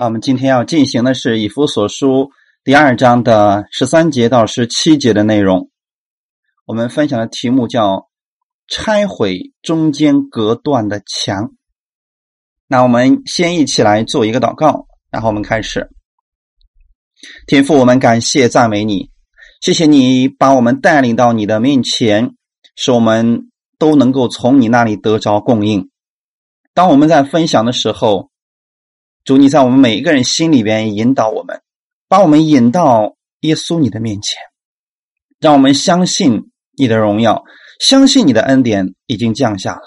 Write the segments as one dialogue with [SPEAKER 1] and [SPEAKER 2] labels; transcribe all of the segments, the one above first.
[SPEAKER 1] 啊，我们今天要进行的是《以弗所书》第二章的十三节到十七节的内容。我们分享的题目叫“拆毁中间隔断的墙”。那我们先一起来做一个祷告，然后我们开始。天父，我们感谢赞美你，谢谢你把我们带领到你的面前，使我们都能够从你那里得着供应。当我们在分享的时候，主，你在我们每一个人心里边引导我们，把我们引到耶稣你的面前，让我们相信你的荣耀，相信你的恩典已经降下了，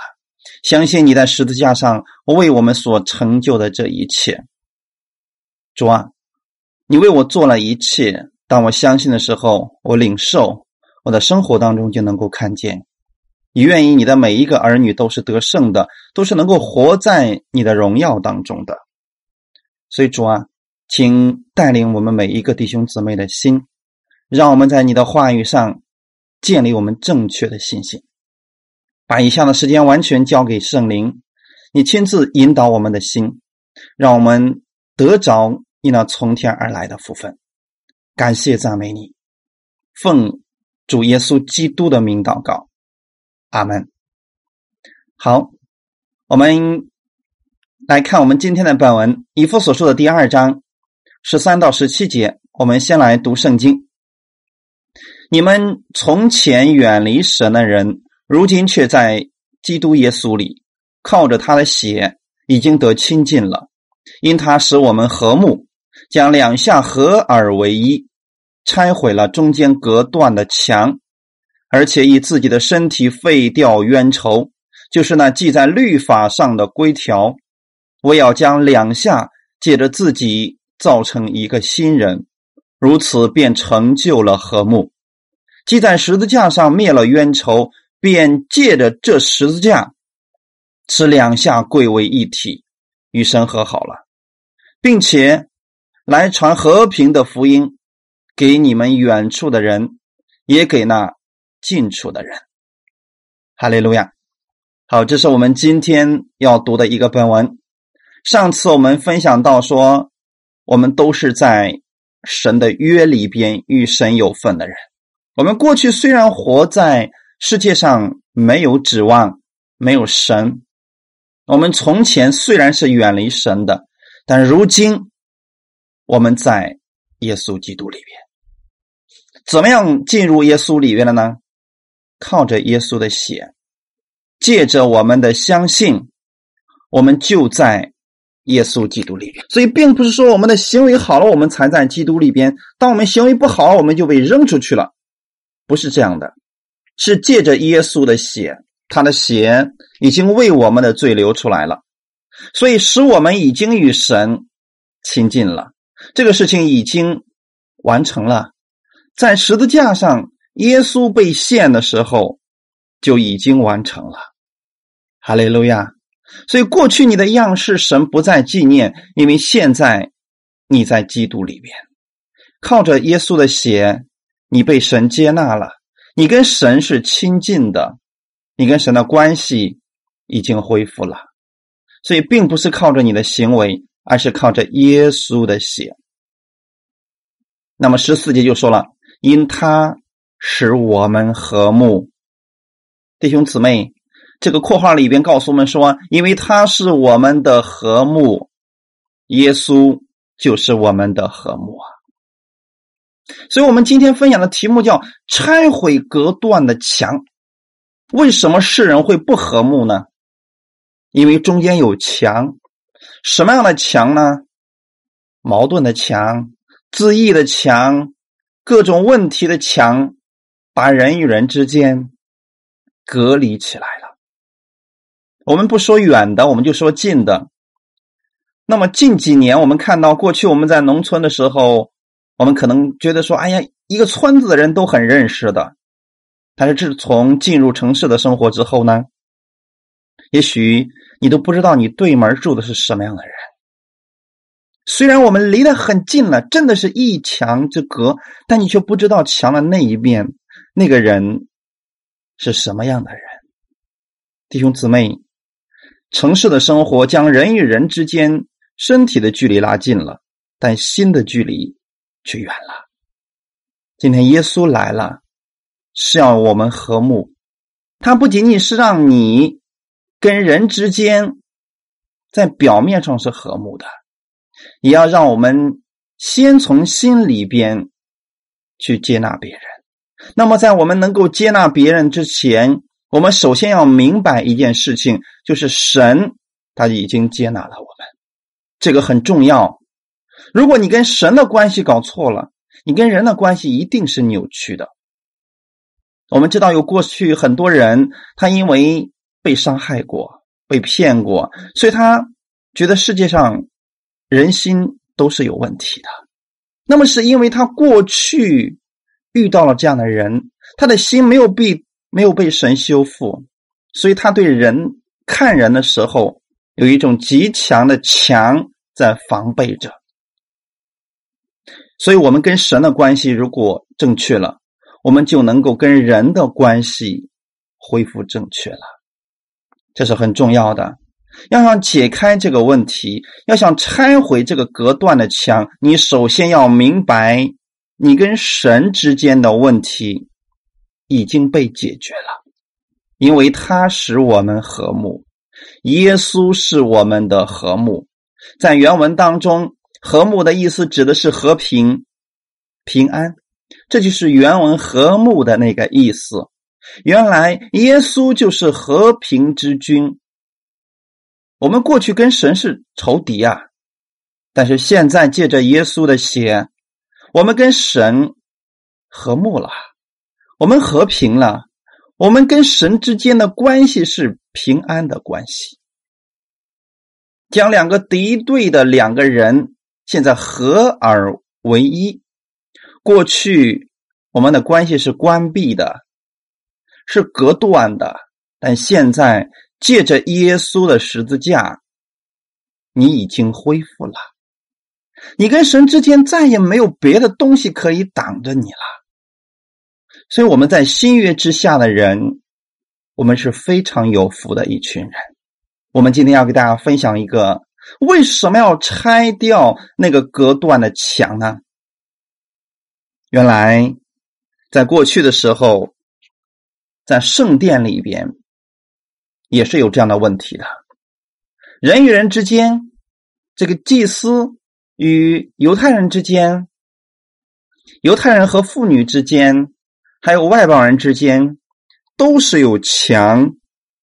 [SPEAKER 1] 相信你在十字架上为我们所成就的这一切。主啊，你为我做了一切，当我相信的时候，我领受，我的生活当中就能够看见，你愿意你的每一个儿女都是得胜的，都是能够活在你的荣耀当中的。所以主啊，请带领我们每一个弟兄姊妹的心，让我们在你的话语上建立我们正确的信心。把以下的时间完全交给圣灵，你亲自引导我们的心，让我们得着你那从天而来的福分。感谢赞美你，奉主耶稣基督的名祷告，阿门。好，我们。来看我们今天的本文《以弗所说的第二章十三到十七节。我们先来读圣经。你们从前远离神的人，如今却在基督耶稣里，靠着他的血已经得亲近了。因他使我们和睦，将两下合而为一，拆毁了中间隔断的墙，而且以自己的身体废掉冤仇，就是那记在律法上的规条。我要将两下借着自己造成一个新人，如此便成就了和睦。既在十字架上灭了冤仇，便借着这十字架，使两下归为一体，与神和好了，并且来传和平的福音给你们远处的人，也给那近处的人。哈利路亚！好，这是我们今天要读的一个本文。上次我们分享到说，我们都是在神的约里边与神有份的人。我们过去虽然活在世界上没有指望、没有神，我们从前虽然是远离神的，但如今我们在耶稣基督里边。怎么样进入耶稣里边了呢？靠着耶稣的血，借着我们的相信，我们就在。耶稣基督里边，所以并不是说我们的行为好了，我们才在基督里边；当我们行为不好，我们就被扔出去了，不是这样的。是借着耶稣的血，他的血已经为我们的罪流出来了，所以使我们已经与神亲近了。这个事情已经完成了，在十字架上，耶稣被献的时候就已经完成了。哈利路亚。所以，过去你的样式神不再纪念，因为现在你在基督里边，靠着耶稣的血，你被神接纳了，你跟神是亲近的，你跟神的关系已经恢复了。所以，并不是靠着你的行为，而是靠着耶稣的血。那么十四节就说了，因他使我们和睦，弟兄姊妹。这个括号里边告诉我们说，因为他是我们的和睦，耶稣就是我们的和睦啊。所以，我们今天分享的题目叫“拆毁隔断的墙”。为什么世人会不和睦呢？因为中间有墙。什么样的墙呢？矛盾的墙、自义的墙、各种问题的墙，把人与人之间隔离起来。我们不说远的，我们就说近的。那么近几年，我们看到过去我们在农村的时候，我们可能觉得说：“哎呀，一个村子的人都很认识的。”但是自从进入城市的生活之后呢，也许你都不知道你对门住的是什么样的人。虽然我们离得很近了，真的是一墙之隔，但你却不知道墙的那一面那个人是什么样的人，弟兄姊妹。城市的生活将人与人之间身体的距离拉近了，但心的距离却远了。今天耶稣来了，是要我们和睦。他不仅仅是让你跟人之间在表面上是和睦的，也要让我们先从心里边去接纳别人。那么，在我们能够接纳别人之前，我们首先要明白一件事情，就是神他已经接纳了我们，这个很重要。如果你跟神的关系搞错了，你跟人的关系一定是扭曲的。我们知道有过去很多人，他因为被伤害过、被骗过，所以他觉得世界上人心都是有问题的。那么是因为他过去遇到了这样的人，他的心没有被没有被神修复，所以他对人看人的时候有一种极强的墙在防备着。所以，我们跟神的关系如果正确了。我们就能够跟人的关系恢复正确了，这是很重要的。要想解开这个问题，要想拆毁这个隔断的墙，你首先要明白，你跟神之间的问题已经被解决了，因为他使我们和睦。耶稣是我们的和睦。在原文当中，和睦的意思指的是和平、平安。这就是原文和睦的那个意思。原来耶稣就是和平之君。我们过去跟神是仇敌啊，但是现在借着耶稣的血，我们跟神和睦了，我们和平了，我们跟神之间的关系是平安的关系。将两个敌对的两个人现在合而为一。过去我们的关系是关闭的，是隔断的，但现在借着耶稣的十字架，你已经恢复了。你跟神之间再也没有别的东西可以挡着你了。所以我们在新约之下的人，我们是非常有福的一群人。我们今天要给大家分享一个为什么要拆掉那个隔断的墙呢？原来，在过去的时候，在圣殿里边也是有这样的问题的。人与人之间，这个祭司与犹太人之间，犹太人和妇女之间，还有外邦人之间，都是有墙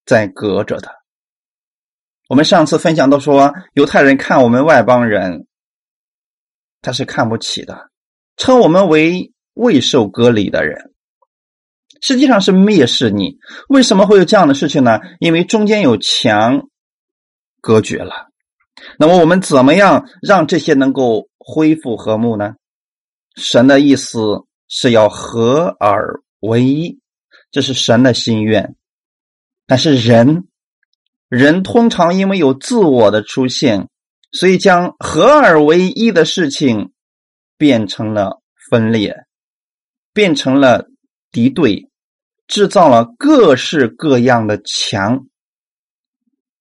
[SPEAKER 1] 在隔着的。我们上次分享都说，犹太人看我们外邦人，他是看不起的。称我们为未受割礼的人，实际上是蔑视你。为什么会有这样的事情呢？因为中间有墙隔绝了。那么我们怎么样让这些能够恢复和睦呢？神的意思是要合而为一，这是神的心愿。但是人，人通常因为有自我的出现，所以将合而为一的事情。变成了分裂，变成了敌对，制造了各式各样的墙。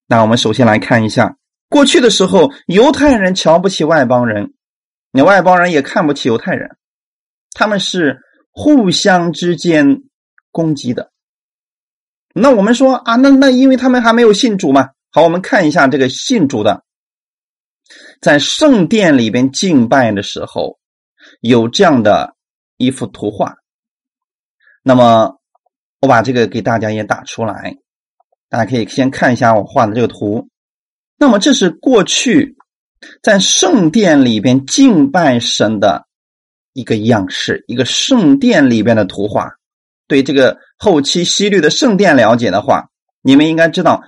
[SPEAKER 1] 那我们首先来看一下，过去的时候，犹太人瞧不起外邦人，你外邦人也看不起犹太人，他们是互相之间攻击的。那我们说啊，那那因为他们还没有信主嘛。好，我们看一下这个信主的，在圣殿里边敬拜的时候。有这样的一幅图画，那么我把这个给大家也打出来，大家可以先看一下我画的这个图。那么这是过去在圣殿里边敬拜神的一个样式，一个圣殿里边的图画。对这个后期西律的圣殿了解的话，你们应该知道，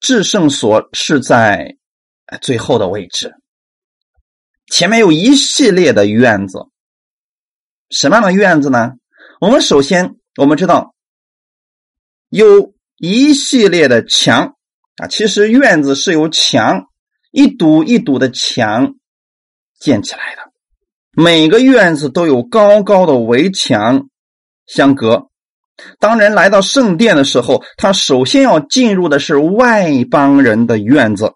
[SPEAKER 1] 至圣所是在最后的位置。前面有一系列的院子，什么样的院子呢？我们首先我们知道有一系列的墙啊，其实院子是由墙一堵一堵的墙建起来的，每个院子都有高高的围墙相隔。当人来到圣殿的时候，他首先要进入的是外邦人的院子，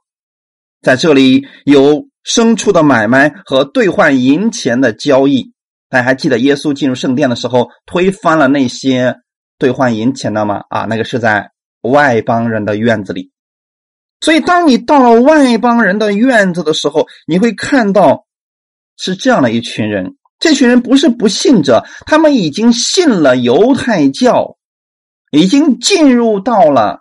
[SPEAKER 1] 在这里有。牲畜的买卖和兑换银钱的交易。大家还记得耶稣进入圣殿的时候，推翻了那些兑换银钱的吗？啊，那个是在外邦人的院子里。所以，当你到了外邦人的院子的时候，你会看到是这样的一群人。这群人不是不信者，他们已经信了犹太教，已经进入到了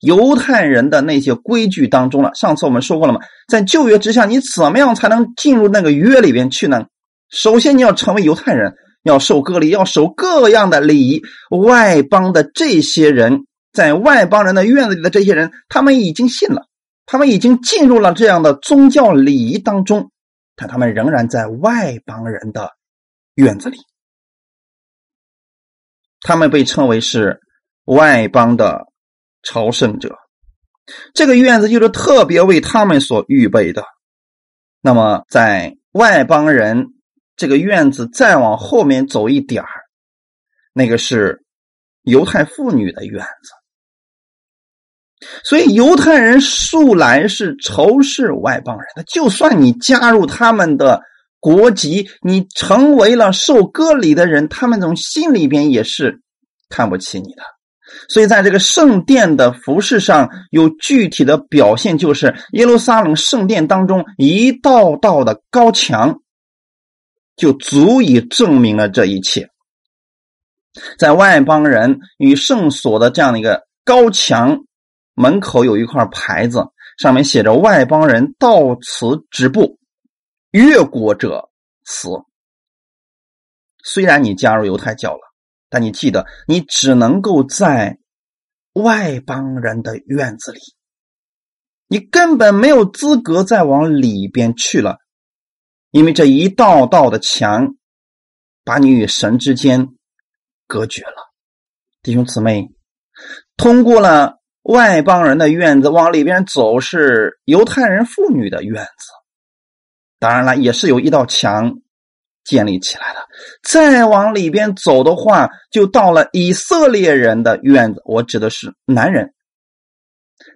[SPEAKER 1] 犹太人的那些规矩当中了。上次我们说过了嘛，在旧约之下，你怎么样才能进入那个约里边去呢？首先，你要成为犹太人，要受割礼，要守各样的礼仪。外邦的这些人。在外邦人的院子里的这些人，他们已经信了，他们已经进入了这样的宗教礼仪当中，但他们仍然在外邦人的院子里，他们被称为是外邦的朝圣者。这个院子就是特别为他们所预备的。那么，在外邦人这个院子再往后面走一点，那个是犹太妇女的院子。所以犹太人素来是仇视外邦人的，就算你加入他们的国籍，你成为了受割礼的人，他们从心里边也是看不起你的。所以在这个圣殿的服饰上有具体的表现，就是耶路撒冷圣殿当中一道道的高墙，就足以证明了这一切。在外邦人与圣所的这样的一个高墙。门口有一块牌子，上面写着“外邦人到此止步，越过者死”。虽然你加入犹太教了，但你记得，你只能够在外邦人的院子里，你根本没有资格再往里边去了，因为这一道道的墙把你与神之间隔绝了。弟兄姊妹，通过了。外邦人的院子往里边走是犹太人妇女的院子，当然了，也是有一道墙建立起来的。再往里边走的话，就到了以色列人的院子，我指的是男人。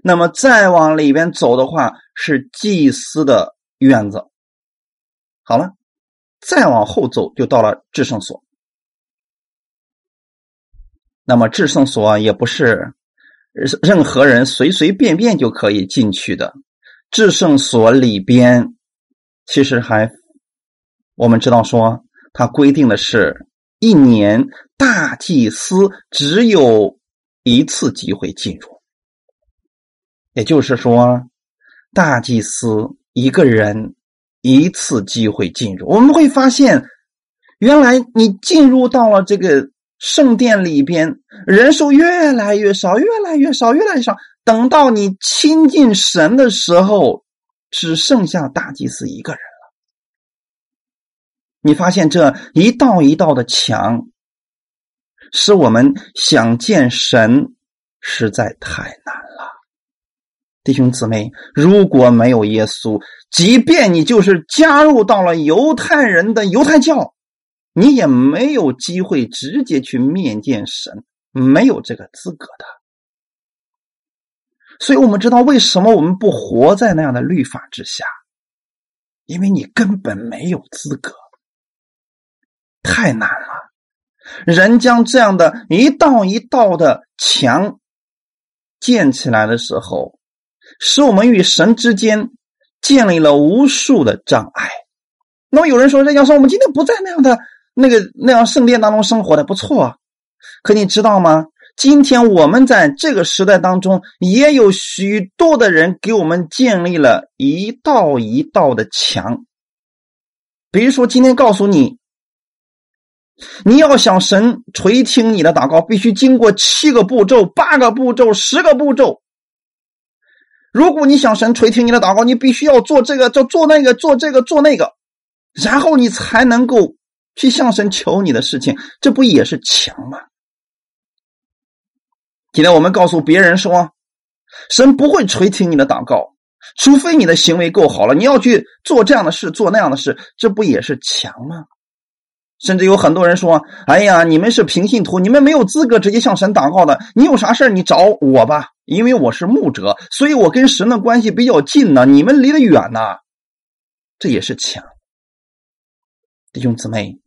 [SPEAKER 1] 那么再往里边走的话，是祭司的院子。好了，再往后走就到了至圣所。那么至圣所也不是。任何人随随便便就可以进去的至圣所里边，其实还我们知道说，它规定的是一年大祭司只有一次机会进入，也就是说，大祭司一个人一次机会进入。我们会发现，原来你进入到了这个。圣殿里边人数越来越少，越来越少，越来越少。等到你亲近神的时候，只剩下大祭司一个人了。你发现这一道一道的墙，使我们想见神实在太难了。弟兄姊妹，如果没有耶稣，即便你就是加入到了犹太人的犹太教。你也没有机会直接去面见神，没有这个资格的。所以我们知道为什么我们不活在那样的律法之下，因为你根本没有资格，太难了。人将这样的一道一道的墙建起来的时候，使我们与神之间建立了无数的障碍。那么有人说：“人家说我们今天不在那样的。”那个那样圣殿当中生活的不错啊，可你知道吗？今天我们在这个时代当中，也有许多的人给我们建立了一道一道的墙。比如说，今天告诉你，你要想神垂听你的祷告，必须经过七个步骤、八个步骤、十个步骤。如果你想神垂听你的祷告，你必须要做这个，做做那个，做这个，做那个，然后你才能够。去向神求你的事情，这不也是强吗？今天我们告诉别人说，神不会垂听你的祷告，除非你的行为够好了。你要去做这样的事，做那样的事，这不也是强吗？甚至有很多人说：“哎呀，你们是平信徒，你们没有资格直接向神祷告的。你有啥事你找我吧，因为我是牧者，所以我跟神的关系比较近呢。你们离得远呢。”这也是强。弟兄姊妹，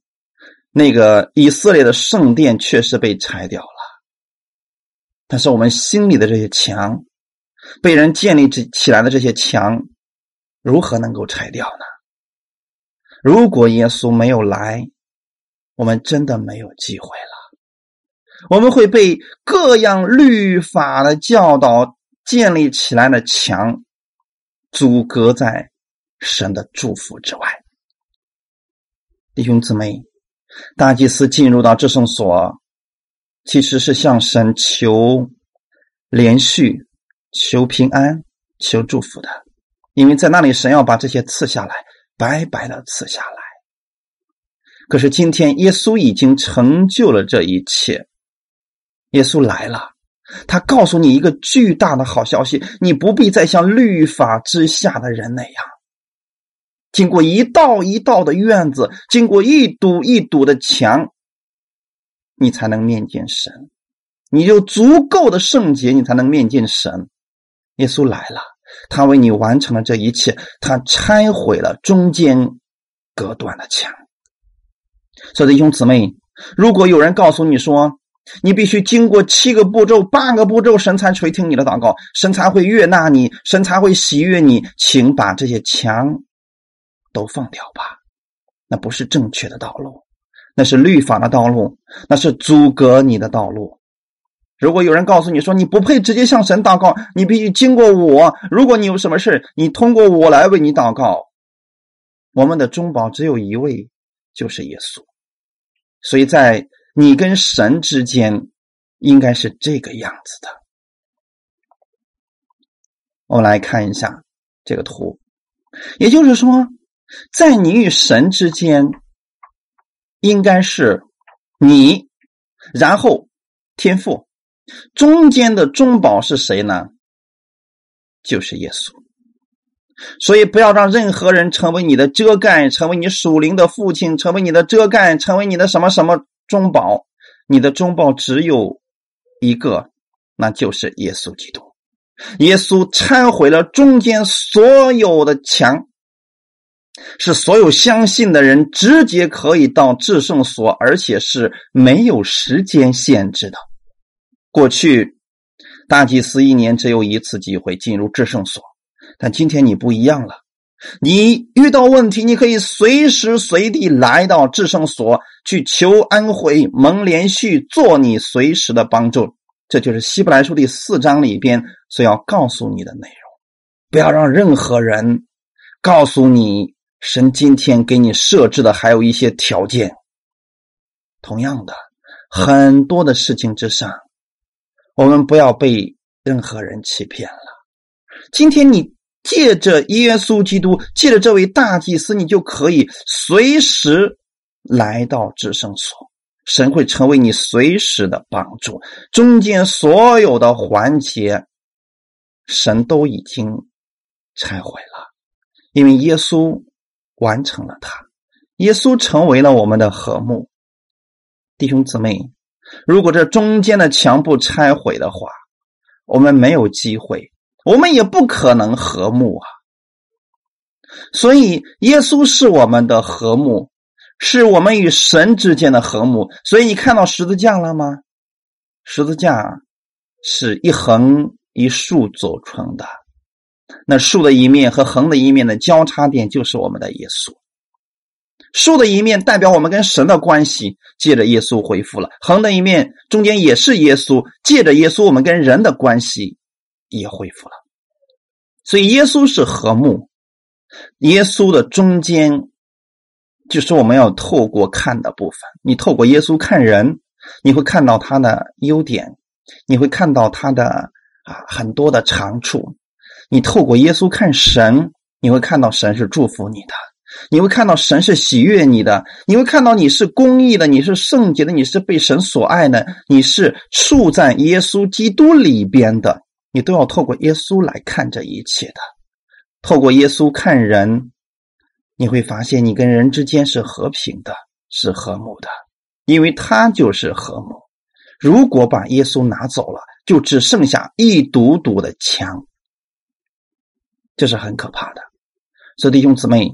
[SPEAKER 1] 那个以色列的圣殿确实被拆掉了，但是我们心里的这些墙，被人建立起起来的这些墙，如何能够拆掉呢？如果耶稣没有来，我们真的没有机会了。我们会被各样律法的教导建立起来的墙阻隔在神的祝福之外。弟兄姊妹，大祭司进入到至圣所，其实是向神求连续、求平安、求祝福的，因为在那里神要把这些赐下来。白白的赐下来。可是今天，耶稣已经成就了这一切。耶稣来了，他告诉你一个巨大的好消息：你不必再像律法之下的人那样，经过一道一道的院子，经过一堵一堵的墙，你才能面见神。你有足够的圣洁，你才能面见神。耶稣来了。他为你完成了这一切，他拆毁了中间隔断的墙。所以弟兄姊妹，如果有人告诉你说，你必须经过七个步骤、八个步骤，神才垂听你的祷告，神才会悦纳你，神才会喜悦你，请把这些墙都放掉吧。那不是正确的道路，那是律法的道路，那是阻隔你的道路。如果有人告诉你说你不配直接向神祷告，你必须经过我。如果你有什么事，你通过我来为你祷告。我们的中保只有一位，就是耶稣。所以在你跟神之间，应该是这个样子的。我们来看一下这个图，也就是说，在你与神之间，应该是你，然后天赋。中间的中保是谁呢？就是耶稣。所以不要让任何人成为你的遮盖，成为你属灵的父亲，成为你的遮盖，成为你的什么什么中保。你的中保只有一个，那就是耶稣基督。耶稣拆毁了中间所有的墙，是所有相信的人直接可以到至圣所，而且是没有时间限制的。过去，大祭司一年只有一次机会进入至圣所，但今天你不一样了。你遇到问题，你可以随时随地来到至圣所去求安慰、蒙连续，做你随时的帮助。这就是希伯来书第四章里边所要告诉你的内容。不要让任何人告诉你，神今天给你设置的还有一些条件。同样的，很多的事情之上。我们不要被任何人欺骗了。今天你借着耶稣基督，借着这位大祭司，你就可以随时来到至圣所，神会成为你随时的帮助。中间所有的环节，神都已经拆毁了，因为耶稣完成了它，耶稣成为了我们的和睦，弟兄姊妹。如果这中间的墙不拆毁的话，我们没有机会，我们也不可能和睦啊。所以，耶稣是我们的和睦，是我们与神之间的和睦。所以，你看到十字架了吗？十字架是一横一竖组成的，那竖的一面和横的一面的交叉点就是我们的耶稣。竖的一面代表我们跟神的关系，借着耶稣恢复了；横的一面中间也是耶稣，借着耶稣我们跟人的关系也恢复了。所以耶稣是和睦，耶稣的中间就是我们要透过看的部分。你透过耶稣看人，你会看到他的优点，你会看到他的啊很多的长处。你透过耶稣看神，你会看到神是祝福你的。你会看到神是喜悦你的，你会看到你是公义的，你是圣洁的，你是被神所爱的，你是处在耶稣基督里边的，你都要透过耶稣来看这一切的。透过耶稣看人，你会发现你跟人之间是和平的，是和睦的，因为他就是和睦。如果把耶稣拿走了，就只剩下一堵堵的墙，这是很可怕的。所以弟兄姊妹。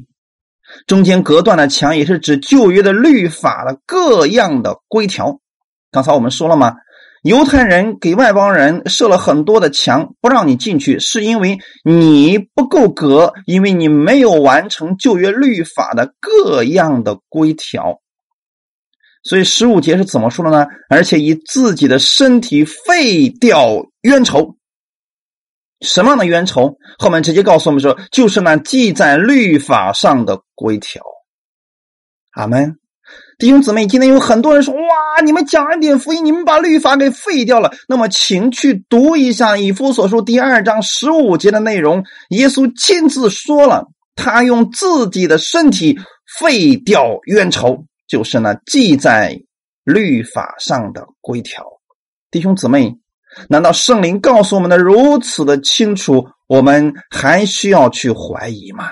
[SPEAKER 1] 中间隔断的墙也是指旧约的律法的各样的规条。刚才我们说了吗？犹太人给外邦人设了很多的墙，不让你进去，是因为你不够格，因为你没有完成旧约律法的各样的规条。所以十五节是怎么说的呢？而且以自己的身体废掉冤仇。什么样的冤仇？后面直接告诉我们说，就是那记在律法上的规条。阿门。弟兄姊妹，今天有很多人说：“哇，你们讲一点福音，你们把律法给废掉了。”那么，请去读一下《以弗所书》第二章十五节的内容。耶稣亲自说了，他用自己的身体废掉冤仇，就是那记在律法上的规条。弟兄姊妹，难道圣灵告诉我们的如此的清楚，我们还需要去怀疑吗？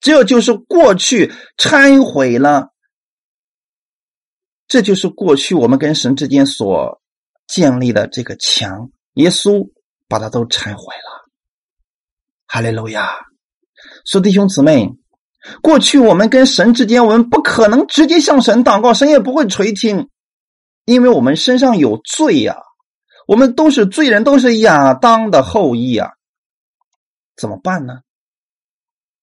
[SPEAKER 1] 这就是过去拆毁了。这就是过去我们跟神之间所建立的这个墙，耶稣把它都拆毁了。哈利路亚！说弟兄姊妹，过去我们跟神之间，我们不可能直接向神祷告，神也不会垂听，因为我们身上有罪呀，我们都是罪人，都是亚当的后裔啊。怎么办呢？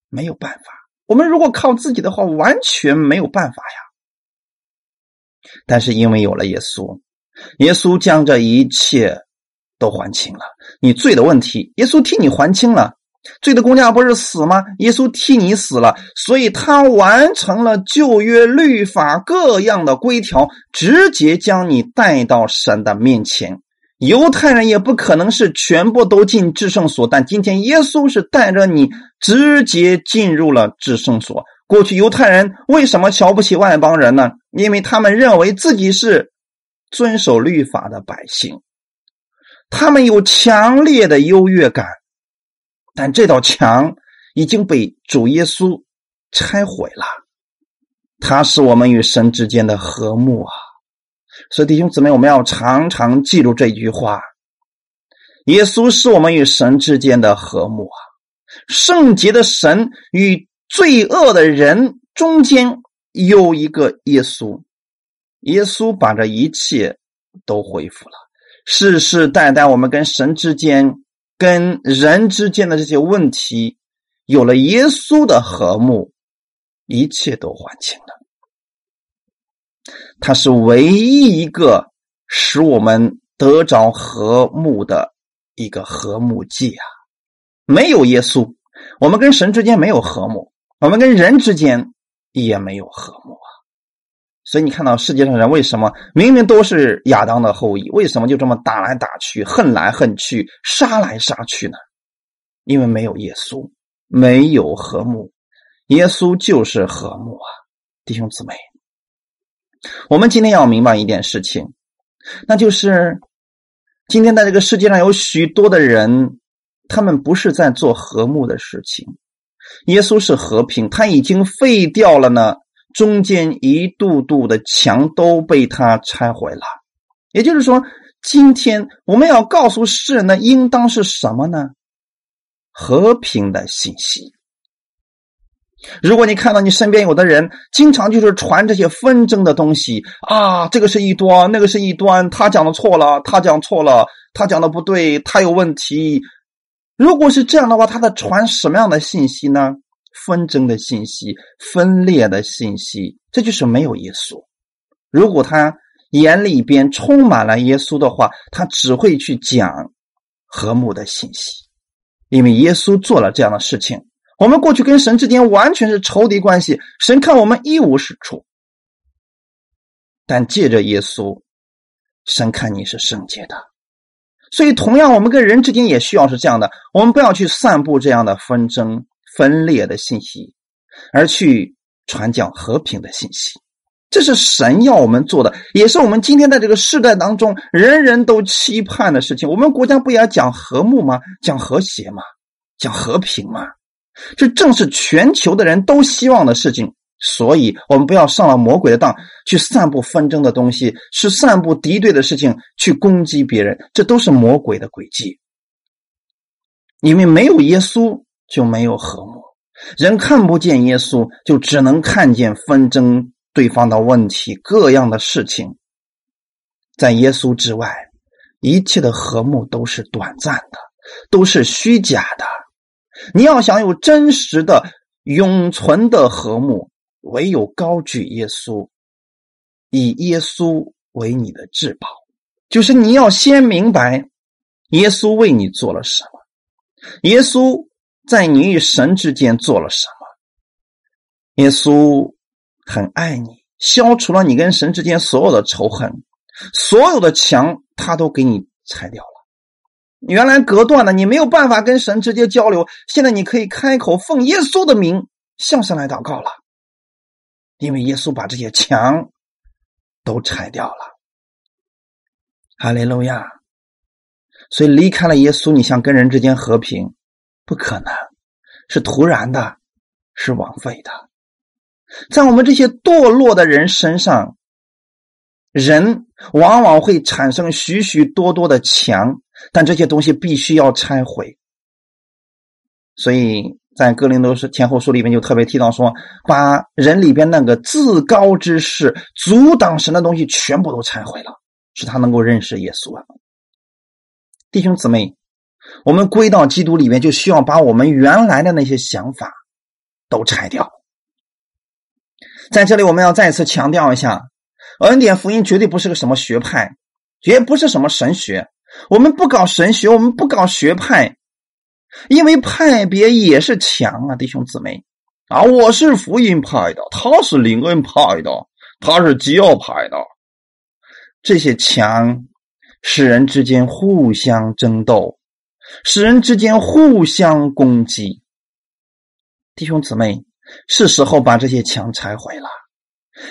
[SPEAKER 1] 没有办法。我们如果靠自己的话，完全没有办法呀。但是因为有了耶稣，耶稣将这一切都还清了。你罪的问题，耶稣替你还清了。罪的公价不是死吗？耶稣替你死了，所以他完成了旧约律法各样的规条，直接将你带到神的面前。犹太人也不可能是全部都进至圣所，但今天耶稣是带着你直接进入了至圣所。过去犹太人为什么瞧不起外邦人呢？因为他们认为自己是遵守律法的百姓，他们有强烈的优越感。但这道墙已经被主耶稣拆毁了，他是我们与神之间的和睦啊！所以弟兄姊妹，我们要常常记住这句话：耶稣是我们与神之间的和睦啊！圣洁的神与。罪恶的人中间有一个耶稣，耶稣把这一切都恢复了。世世代代，我们跟神之间、跟人之间的这些问题，有了耶稣的和睦，一切都还清了。他是唯一一个使我们得着和睦的一个和睦剂啊！没有耶稣，我们跟神之间没有和睦。我们跟人之间也没有和睦啊，所以你看到世界上人为什么明明都是亚当的后裔，为什么就这么打来打去、恨来恨去、杀来杀去呢？因为没有耶稣，没有和睦。耶稣就是和睦啊，弟兄姊妹。我们今天要明白一件事情，那就是今天在这个世界上有许多的人，他们不是在做和睦的事情。耶稣是和平，他已经废掉了呢。中间一度度的墙都被他拆毁了。也就是说，今天我们要告诉世人的，应当是什么呢？和平的信息。如果你看到你身边有的人经常就是传这些纷争的东西啊，这个是一端，那个是一端，他讲的错了，他讲错了，他讲的不对，他有问题。如果是这样的话，他在传什么样的信息呢？纷争的信息、分裂的信息，这就是没有耶稣。如果他眼里边充满了耶稣的话，他只会去讲和睦的信息，因为耶稣做了这样的事情。我们过去跟神之间完全是仇敌关系，神看我们一无是处，但借着耶稣，神看你是圣洁的。所以，同样，我们跟人之间也需要是这样的。我们不要去散布这样的纷争、分裂的信息，而去传讲和平的信息。这是神要我们做的，也是我们今天在这个时代当中人人都期盼的事情。我们国家不也要讲和睦吗？讲和谐吗？讲和平吗？这正是全球的人都希望的事情。所以，我们不要上了魔鬼的当，去散布纷争的东西，去散布敌对的事情，去攻击别人，这都是魔鬼的诡计。因为没有耶稣，就没有和睦；人看不见耶稣，就只能看见纷争、对方的问题、各样的事情。在耶稣之外，一切的和睦都是短暂的，都是虚假的。你要想有真实的、永存的和睦，唯有高举耶稣，以耶稣为你的至宝。就是你要先明白，耶稣为你做了什么，耶稣在你与神之间做了什么。耶稣很爱你，消除了你跟神之间所有的仇恨，所有的墙他都给你拆掉了。原来隔断的，你没有办法跟神直接交流，现在你可以开口奉耶稣的名向神来祷告了，因为耶稣把这些墙都拆掉了。哈利路亚！所以离开了耶稣，你想跟人之间和平，不可能，是突然的，是枉费的。在我们这些堕落的人身上，人往往会产生许许多多的墙，但这些东西必须要拆毁。所以在哥林多书前后书里面就特别提到说，把人里边那个自高之事、阻挡神的东西全部都拆毁了。使他能够认识耶稣啊，弟兄姊妹，我们归到基督里面，就需要把我们原来的那些想法都拆掉。在这里，我们要再次强调一下，恩典福音绝对不是个什么学派，绝不是什么神学。我们不搞神学，我们不搞学派，因为派别也是强啊，弟兄姊妹啊，我是福音派的，他是灵恩派的，他是基要派的。这些墙使人之间互相争斗，使人之间互相攻击。弟兄姊妹，是时候把这些墙拆毁了。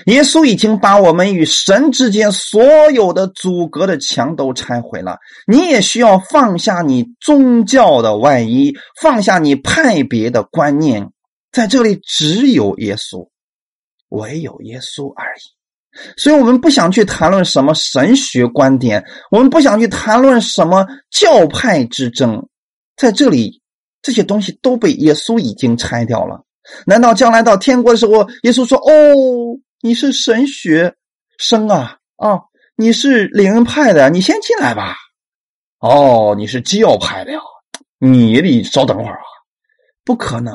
[SPEAKER 1] 耶稣已经把我们与神之间所有的阻隔的墙都拆毁了。你也需要放下你宗教的外衣，放下你派别的观念。在这里，只有耶稣，唯有耶稣而已。所以我们不想去谈论什么神学观点，我们不想去谈论什么教派之争，在这里这些东西都被耶稣已经拆掉了。难道将来到天国的时候，耶稣说：“哦，你是神学生啊，啊，你是灵派的，你先进来吧。哦，你是教派的呀，你得稍等会儿啊，不可能。”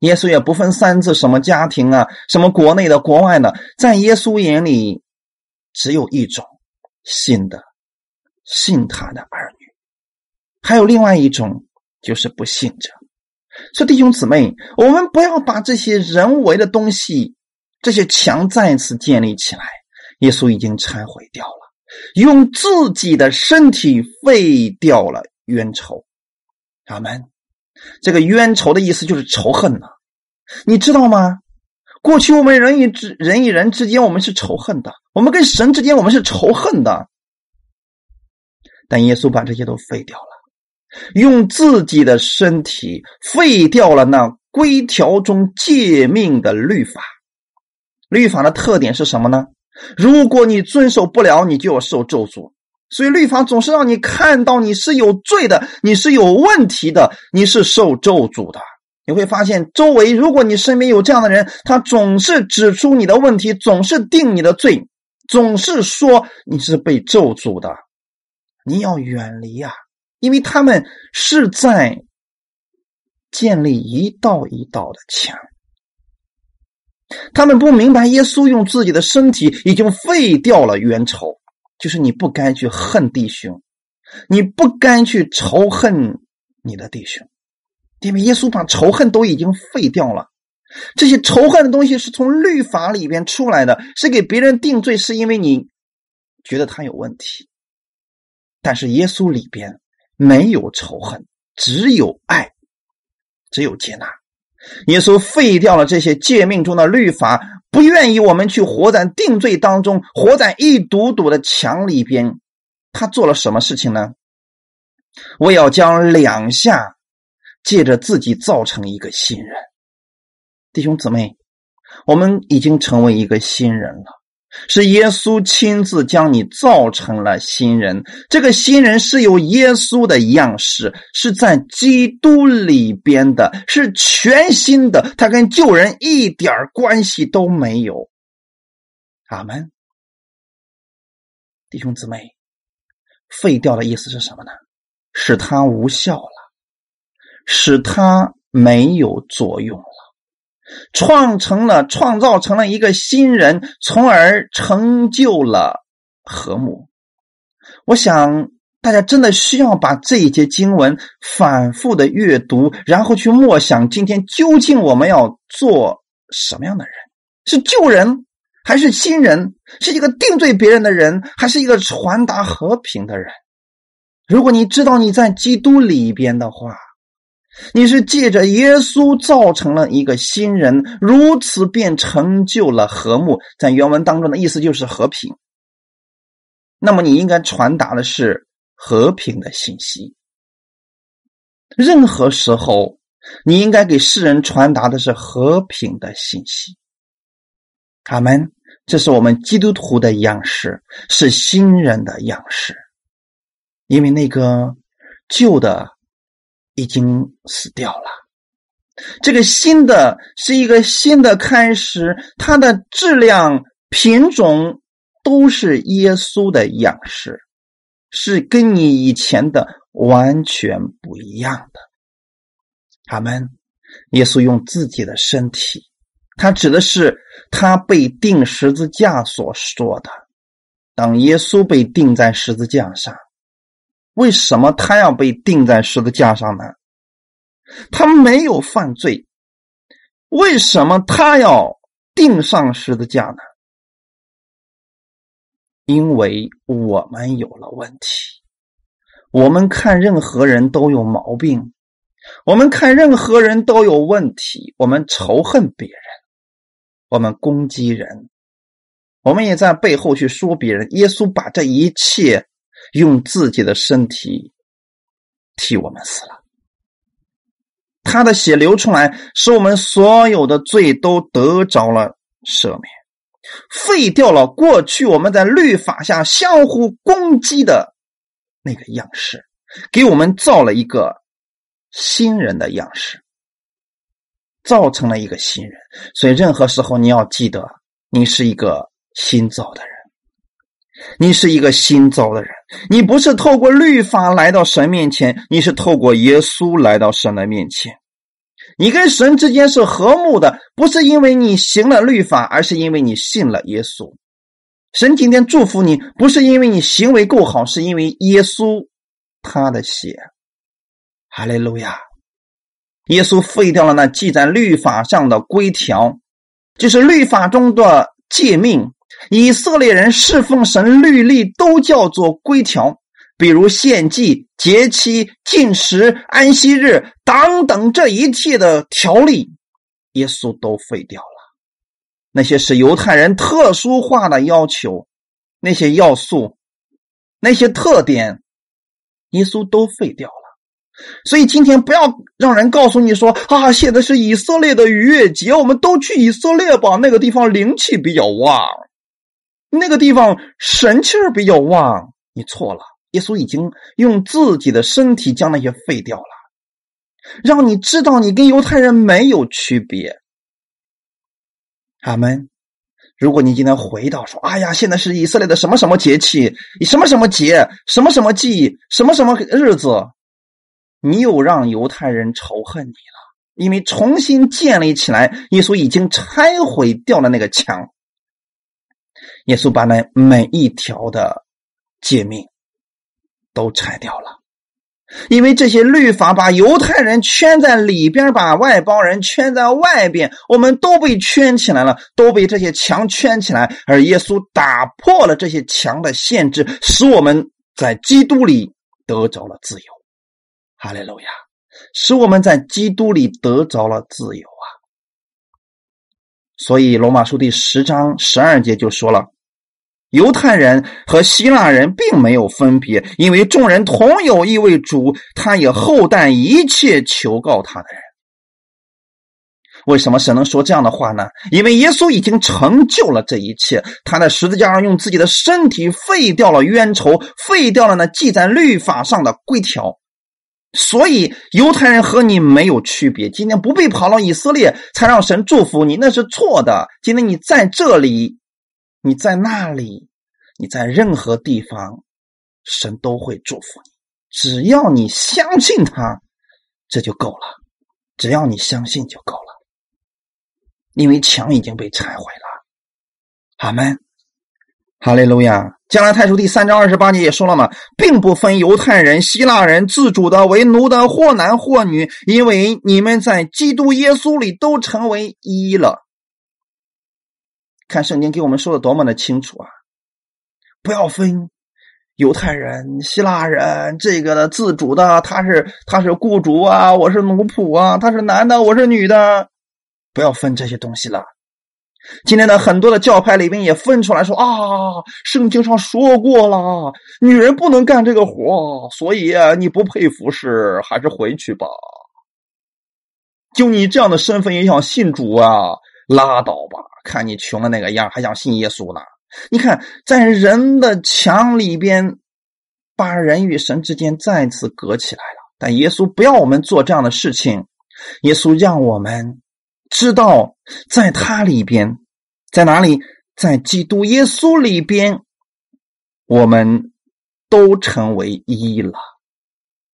[SPEAKER 1] 耶稣也不分三次，什么家庭啊，什么国内的、国外的，在耶稣眼里，只有一种信的，信他的儿女；还有另外一种，就是不信者。所以弟兄姊妹，我们不要把这些人为的东西、这些墙再次建立起来。耶稣已经拆毁掉了，用自己的身体废掉了冤仇。阿门。这个冤仇的意思就是仇恨呐，你知道吗？过去我们人与之人与人之间，我们是仇恨的；我们跟神之间，我们是仇恨的。但耶稣把这些都废掉了，用自己的身体废掉了那规条中诫命的律法。律法的特点是什么呢？如果你遵守不了，你就要受咒诅。所以律法总是让你看到你是有罪的，你是有问题的，你是受咒诅的。你会发现，周围如果你身边有这样的人，他总是指出你的问题，总是定你的罪，总是说你是被咒诅的。你要远离呀，因为他们是在建立一道一道的墙。他们不明白，耶稣用自己的身体已经废掉了冤仇。就是你不该去恨弟兄，你不该去仇恨你的弟兄，因为耶稣把仇恨都已经废掉了。这些仇恨的东西是从律法里边出来的，是给别人定罪，是因为你觉得他有问题。但是耶稣里边没有仇恨，只有爱，只有接纳。耶稣废掉了这些诫命中的律法。不愿意我们去活在定罪当中，活在一堵堵的墙里边。他做了什么事情呢？我要将两下借着自己造成一个新人。弟兄姊妹，我们已经成为一个新人了。是耶稣亲自将你造成了新人。这个新人是有耶稣的样式，是在基督里边的，是全新的，他跟旧人一点关系都没有。阿门，弟兄姊妹，废掉的意思是什么呢？使他无效了，使他没有作用。创成了，创造成了一个新人，从而成就了和睦。我想大家真的需要把这一节经文反复的阅读，然后去默想：今天究竟我们要做什么样的人？是救人，还是新人？是一个定罪别人的人，还是一个传达和平的人？如果你知道你在基督里边的话。你是借着耶稣造成了一个新人，如此便成就了和睦。在原文当中的意思就是和平。那么你应该传达的是和平的信息。任何时候，你应该给世人传达的是和平的信息。阿门。这是我们基督徒的样式，是新人的样式，因为那个旧的。已经死掉了。这个新的是一个新的开始，它的质量、品种都是耶稣的样式，是跟你以前的完全不一样的。他们，耶稣用自己的身体，他指的是他被钉十字架所说的。当耶稣被钉在十字架上。为什么他要被钉在十字架上呢？他没有犯罪，为什么他要钉上十字架呢？因为我们有了问题。我们看任何人都有毛病，我们看任何人都有问题，我们仇恨别人，我们攻击人，我们也在背后去说别人。耶稣把这一切。用自己的身体替我们死了，他的血流出来，使我们所有的罪都得着了赦免，废掉了过去我们在律法下相互攻击的那个样式，给我们造了一个新人的样式，造成了一个新人。所以，任何时候你要记得，你是一个新造的人。你是一个新造的人，你不是透过律法来到神面前，你是透过耶稣来到神的面前。你跟神之间是和睦的，不是因为你行了律法，而是因为你信了耶稣。神今天祝福你，不是因为你行为够好，是因为耶稣他的血。哈利路亚！耶稣废掉了那记在律法上的规条，就是律法中的诫命。以色列人侍奉神律例都叫做规条，比如献祭、节期、禁食、安息日等等，这一切的条例，耶稣都废掉了。那些是犹太人特殊化的要求，那些要素、那些特点，耶稣都废掉了。所以今天不要让人告诉你说啊，现在是以色列的逾越节，我们都去以色列吧，那个地方灵气比较旺。那个地方神气儿比较旺，你错了。耶稣已经用自己的身体将那些废掉了，让你知道你跟犹太人没有区别。阿门。如果你今天回到说，哎呀，现在是以色列的什么什么节气，什么什么节，什么什么祭，什么什么日子，你又让犹太人仇恨你了，因为重新建立起来，耶稣已经拆毁掉了那个墙。耶稣把那每一条的诫命都拆掉了，因为这些律法把犹太人圈在里边，把外邦人圈在外边，我们都被圈起来了，都被这些墙圈起来。而耶稣打破了这些墙的限制，使我们在基督里得着了自由。哈利路亚！使我们在基督里得着了自由啊！所以罗马书第十章十二节就说了。犹太人和希腊人并没有分别，因为众人同有一位主，他也厚待一切求告他的人。为什么神能说这样的话呢？因为耶稣已经成就了这一切，他在十字架上用自己的身体废掉了冤仇，废掉了那记在律法上的规条。所以犹太人和你没有区别。今天不被跑到以色列才让神祝福你，那是错的。今天你在这里，你在那里，你在任何地方，神都会祝福你。只要你相信他，这就够了。只要你相信就够了，因为墙已经被拆毁了。阿门，哈利路亚。加拉太书第三章二十八节也说了嘛，并不分犹太人、希腊人、自主的、为奴的，或男或女，因为你们在基督耶稣里都成为一了。看圣经给我们说的多么的清楚啊！不要分犹太人、希腊人，这个的自主的，他是他是雇主啊，我是奴仆啊，他是男的，我是女的，不要分这些东西了。今天的很多的教派里面也分出来说啊，圣经上说过了，女人不能干这个活，所以你不配服侍，还是回去吧。就你这样的身份也想信主啊？拉倒吧！看你穷的那个样，还想信耶稣呢？你看，在人的墙里边，把人与神之间再次隔起来了。但耶稣不要我们做这样的事情，耶稣让我们。知道在他里边，在哪里？在基督耶稣里边，我们都成为一了。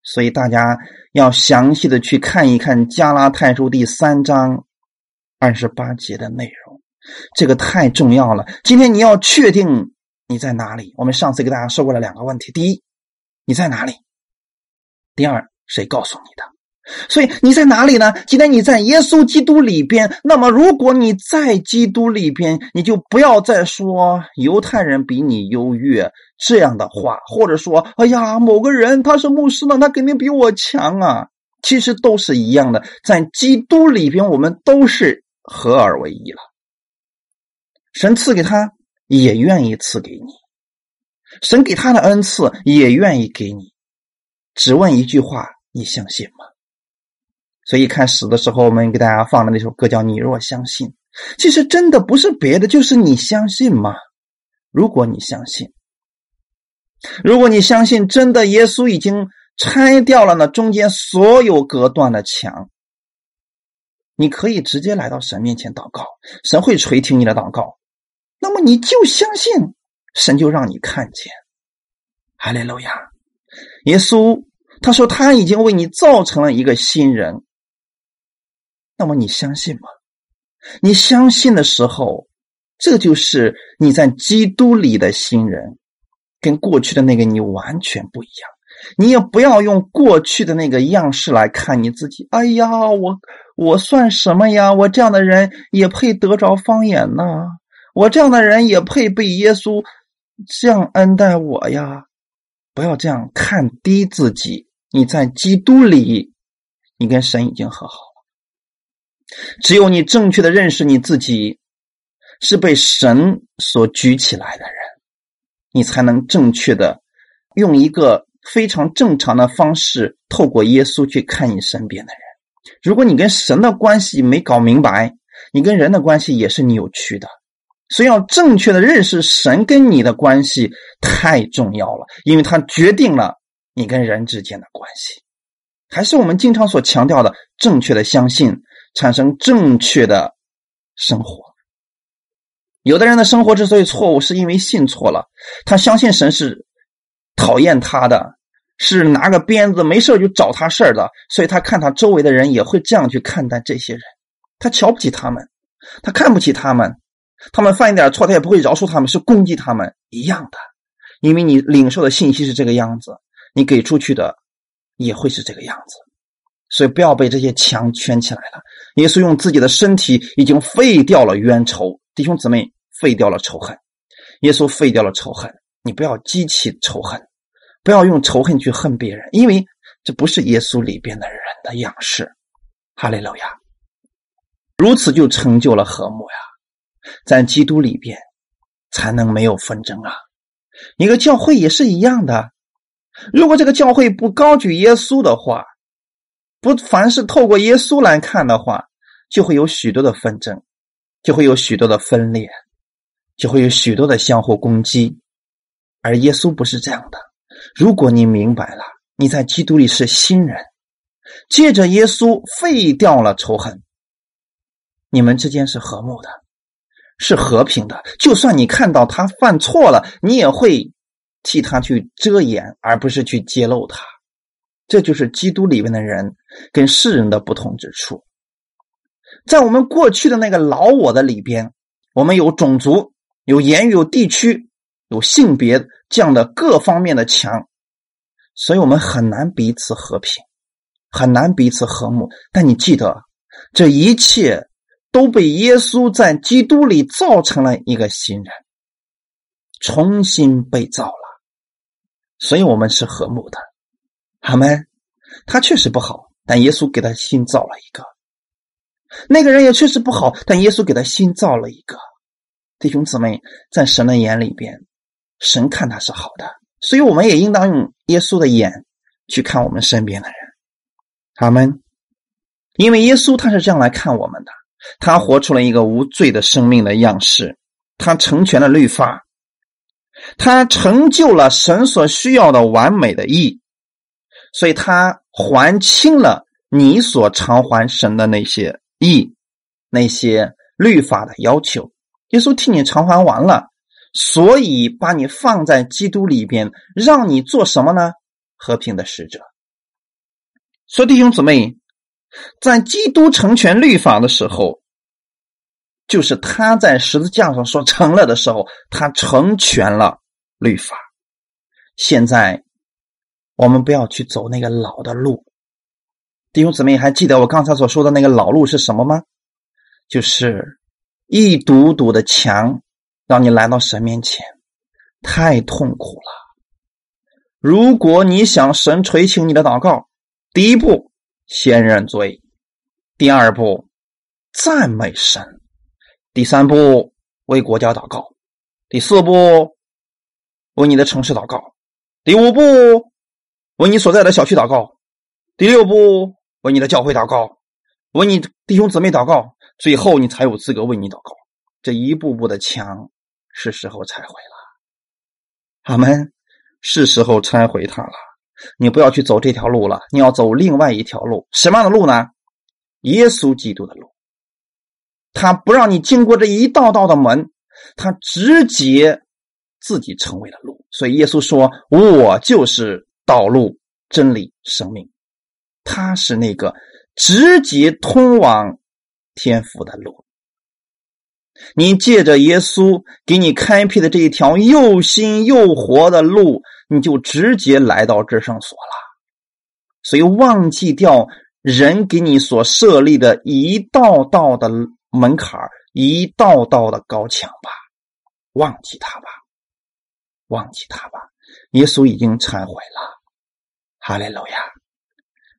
[SPEAKER 1] 所以大家要详细的去看一看加拉太书第三章二十八节的内容，这个太重要了。今天你要确定你在哪里。我们上次给大家说过了两个问题：第一，你在哪里？第二，谁告诉你的？所以你在哪里呢？今天你在耶稣基督里边。那么，如果你在基督里边，你就不要再说犹太人比你优越这样的话，或者说，哎呀，某个人他是牧师呢，他肯定比我强啊。其实都是一样的，在基督里边，我们都是合而为一了。神赐给他，也愿意赐给你；神给他的恩赐，也愿意给你。只问一句话：你相信吗？所以开始的时候，我们给大家放的那首歌叫《你若相信》。其实真的不是别的，就是你相信吗？如果你相信，如果你相信真的耶稣已经拆掉了那中间所有隔断的墙，你可以直接来到神面前祷告，神会垂听你的祷告。那么你就相信，神就让你看见。哈利路亚！耶稣他说他已经为你造成了一个新人。那么你相信吗？你相信的时候，这就是你在基督里的新人，跟过去的那个你完全不一样。你也不要用过去的那个样式来看你自己。哎呀，我我算什么呀？我这样的人也配得着方言呢？我这样的人也配被耶稣这样恩待我呀？不要这样看低自己。你在基督里，你跟神已经和好了。只有你正确的认识你自己是被神所举起来的人，你才能正确的用一个非常正常的方式，透过耶稣去看你身边的人。如果你跟神的关系没搞明白，你跟人的关系也是扭曲的。所以要正确的认识神跟你的关系太重要了，因为它决定了你跟人之间的关系。还是我们经常所强调的正确的相信。产生正确的生活。有的人的生活之所以错误，是因为信错了。他相信神是讨厌他的，是拿个鞭子没事就找他事儿的，所以他看他周围的人也会这样去看待这些人。他瞧不起他们，他看不起他们，他们犯一点错，他也不会饶恕他们，是攻击他们一样的。因为你领受的信息是这个样子，你给出去的也会是这个样子。所以不要被这些墙圈起来了。耶稣用自己的身体已经废掉了冤仇，弟兄姊妹，废掉了仇恨。耶稣废掉了仇恨，你不要激起仇恨，不要用仇恨去恨别人，因为这不是耶稣里边的人的样式。哈利路亚，如此就成就了和睦呀，在基督里边才能没有纷争啊。一个教会也是一样的，如果这个教会不高举耶稣的话。不，凡是透过耶稣来看的话，就会有许多的纷争，就会有许多的分裂，就会有许多的相互攻击。而耶稣不是这样的。如果你明白了，你在基督里是新人，借着耶稣废掉了仇恨，你们之间是和睦的，是和平的。就算你看到他犯错了，你也会替他去遮掩，而不是去揭露他。这就是基督里面的人跟世人的不同之处。在我们过去的那个老我的里边，我们有种族、有言语、有地区、有性别降的各方面的墙，所以我们很难彼此和平，很难彼此和睦。但你记得，这一切都被耶稣在基督里造成了一个新人，重新被造了，所以我们是和睦的。好们，他确实不好，但耶稣给他新造了一个。那个人也确实不好，但耶稣给他新造了一个。弟兄姊妹，在神的眼里边，神看他是好的，所以我们也应当用耶稣的眼去看我们身边的人。他们，因为耶稣他是这样来看我们的，他活出了一个无罪的生命的样式，他成全了律法，他成就了神所需要的完美的义。所以他还清了你所偿还神的那些义，那些律法的要求。耶稣替你偿还完了，所以把你放在基督里边，让你做什么呢？和平的使者。所以弟兄姊妹，在基督成全律法的时候，就是他在十字架上说成了的时候，他成全了律法。现在。我们不要去走那个老的路，弟兄姊妹，还记得我刚才所说的那个老路是什么吗？就是一堵堵的墙，让你来到神面前，太痛苦了。如果你想神垂听你的祷告，第一步先认罪，第二步赞美神，第三步为国家祷告，第四步为你的城市祷告，第五步。为你所在的小区祷告，第六步为你的教会祷告，为你弟兄姊妹祷告，最后你才有资格为你祷告。这一步步的墙是时候拆毁了，阿门，是时候拆毁它了。你不要去走这条路了，你要走另外一条路。什么样的路呢？耶稣基督的路。他不让你经过这一道道的门，他直接自己成为了路。所以耶稣说：“我就是。”道路、真理、生命，他是那个直接通往天父的路。你借着耶稣给你开辟的这一条又新又活的路，你就直接来到至圣所了。所以，忘记掉人给你所设立的一道道的门槛一道道的高墙吧，忘记他吧，忘记他吧。耶稣已经忏悔了。哈利路亚！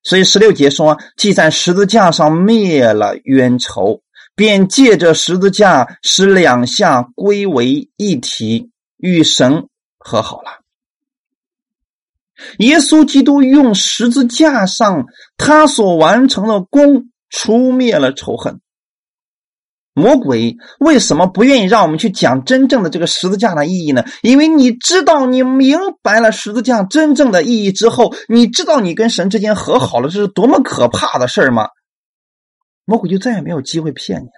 [SPEAKER 1] 所以十六节说，既在十字架上灭了冤仇，便借着十字架使两下归为一体，与神和好了。耶稣基督用十字架上他所完成的功，除灭了仇恨。魔鬼为什么不愿意让我们去讲真正的这个十字架的意义呢？因为你知道，你明白了十字架真正的意义之后，你知道你跟神之间和好了，这是多么可怕的事儿吗？魔鬼就再也没有机会骗你了。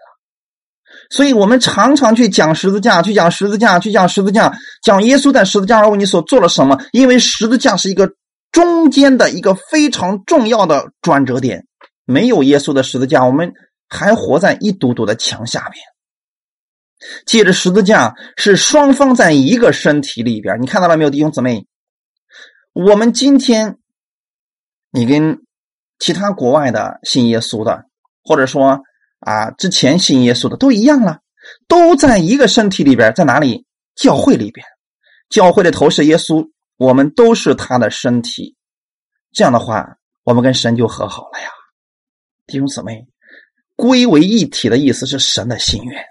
[SPEAKER 1] 所以我们常常去讲十字架，去讲十字架，去讲十字架，讲耶稣在十字架上为你所做了什么。因为十字架是一个中间的一个非常重要的转折点，没有耶稣的十字架，我们。还活在一堵堵的墙下面，借着十字架是双方在一个身体里边。你看到了没有，弟兄姊妹？我们今天，你跟其他国外的信耶稣的，或者说啊之前信耶稣的都一样了，都在一个身体里边，在哪里？教会里边，教会的头是耶稣，我们都是他的身体。这样的话，我们跟神就和好了呀，弟兄姊妹。归为一体的意思是神的心愿。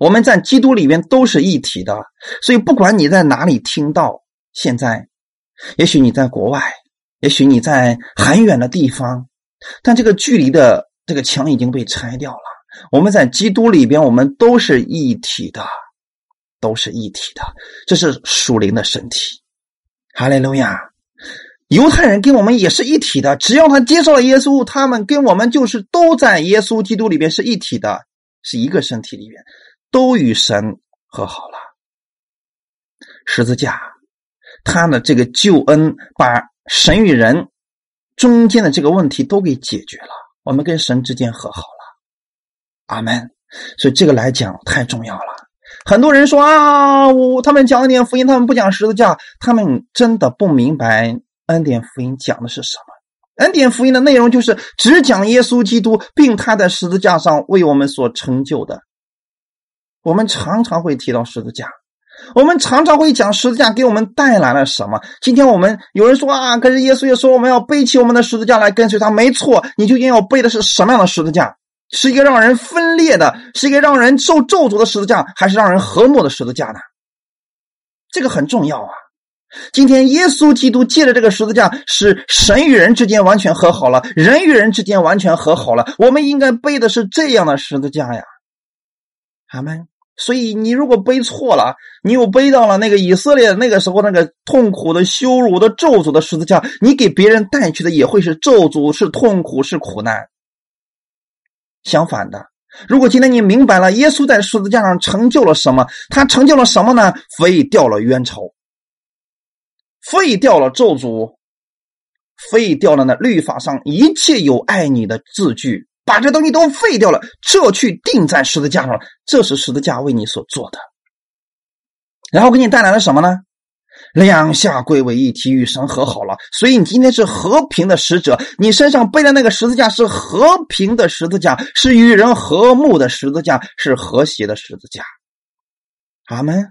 [SPEAKER 1] 我们在基督里面都是一体的，所以不管你在哪里听到，现在，也许你在国外，也许你在很远的地方，但这个距离的这个墙已经被拆掉了。我们在基督里边，我们都是一体的，都是一体的。这是属灵的身体。哈利路亚！犹太人跟我们也是一体的，只要他接受了耶稣，他们跟我们就是都在耶稣基督里边是一体的，是一个身体里边，都与神和好了。十字架，他的这个救恩把神与人中间的这个问题都给解决了，我们跟神之间和好了。阿门。所以这个来讲太重要了。很多人说啊，我他们讲恩典福音，他们不讲十字架，他们真的不明白恩典福音讲的是什么。恩典福音的内容就是只讲耶稣基督，并他在十字架上为我们所成就的。我们常常会提到十字架，我们常常会讲十字架给我们带来了什么。今天我们有人说啊，可是耶稣也说我们要背起我们的十字架来跟随他。没错，你究竟要背的是什么样的十字架？是一个让人分裂的，是一个让人受咒诅的十字架，还是让人和睦的十字架呢？这个很重要啊！今天耶稣基督借着这个十字架，使神与人之间完全和好了，人与人之间完全和好了。我们应该背的是这样的十字架呀，阿门。所以你如果背错了，你又背到了那个以色列那个时候那个痛苦的、羞辱的、咒诅的十字架，你给别人带去的也会是咒诅、是痛苦、是苦难。相反的，如果今天你明白了耶稣在十字架上成就了什么，他成就了什么呢？废掉了冤仇，废掉了咒诅，废掉了那律法上一切有爱你的字句，把这东西都废掉了，这去钉在十字架上，这是十字架为你所做的。然后给你带来了什么呢？两下归为一体，与神和好了。所以你今天是和平的使者，你身上背的那个十字架是和平的十字架，是与人和睦的十字架，是和谐的十字架。阿门。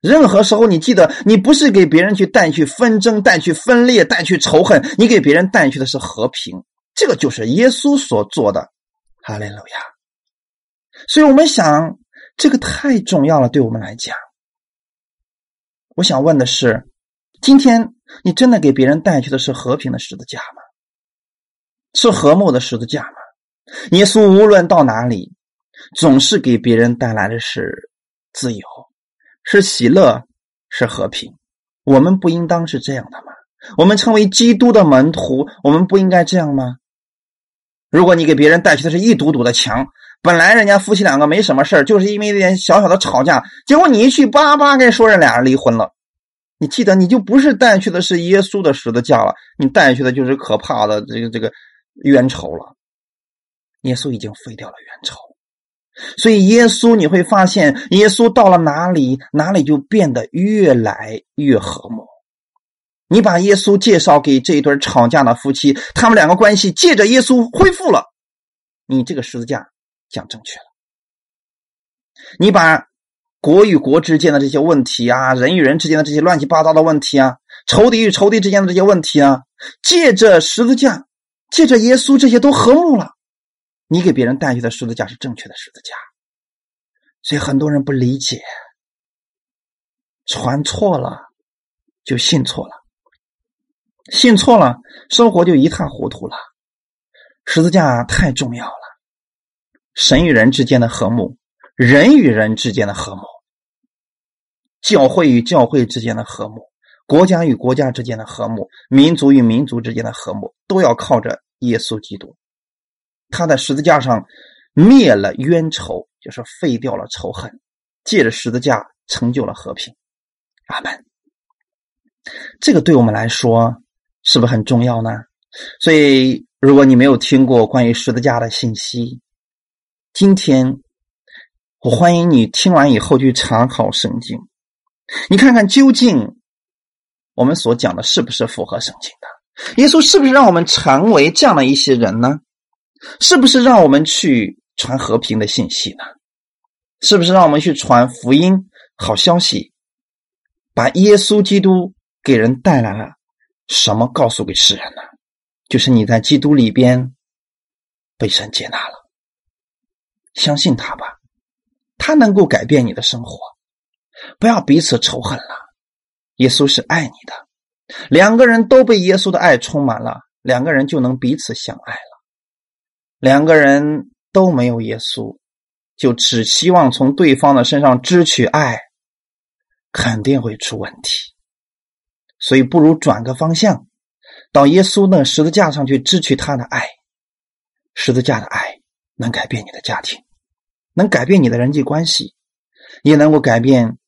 [SPEAKER 1] 任何时候，你记得，你不是给别人去带去纷争、带去分裂、带去仇恨，你给别人带去的是和平。这个就是耶稣所做的。哈利路亚。所以我们想，这个太重要了，对我们来讲。我想问的是，今天你真的给别人带去的是和平的十字架吗？是和睦的十字架吗？耶稣无论到哪里，总是给别人带来的是自由，是喜乐，是和平。我们不应当是这样的吗？我们成为基督的门徒，我们不应该这样吗？如果你给别人带去的是一堵堵的墙。本来人家夫妻两个没什么事儿，就是因为一点小小的吵架，结果你一去叭叭跟说人俩人离婚了。你记得，你就不是带去的是耶稣的十字架了，你带去的就是可怕的这个这个冤仇了。耶稣已经废掉了冤仇，所以耶稣你会发现，耶稣到了哪里，哪里就变得越来越和睦。你把耶稣介绍给这一对吵架的夫妻，他们两个关系借着耶稣恢复了。你这个十字架。讲正确了，你把国与国之间的这些问题啊，人与人之间的这些乱七八糟的问题啊，仇敌与仇敌之间的这些问题啊，借着十字架，借着耶稣，这些都和睦了。你给别人带去的十字架是正确的十字架，所以很多人不理解，传错了就信错了，信错了，生活就一塌糊涂了。十字架太重要了。神与人之间的和睦，人与人之间的和睦，教会与教会之间的和睦，国家与国家之间的和睦，民族与民族之间的和睦，都要靠着耶稣基督。他在十字架上灭了冤仇，就是废掉了仇恨，借着十字架成就了和平。阿门。这个对我们来说是不是很重要呢？所以，如果你没有听过关于十字架的信息，今天，我欢迎你听完以后去查考圣经，你看看究竟我们所讲的是不是符合圣经的？耶稣是不是让我们成为这样的一些人呢？是不是让我们去传和平的信息呢？是不是让我们去传福音好消息，把耶稣基督给人带来了什么告诉给世人呢？就是你在基督里边被神接纳了。相信他吧，他能够改变你的生活。不要彼此仇恨了。耶稣是爱你的，两个人都被耶稣的爱充满了，两个人就能彼此相爱了。两个人都没有耶稣，就只希望从对方的身上支取爱，肯定会出问题。所以，不如转个方向，到耶稣那十字架上去支取他的爱。十字架的爱能改变你的家庭，能改变你的人际关系，也能够改变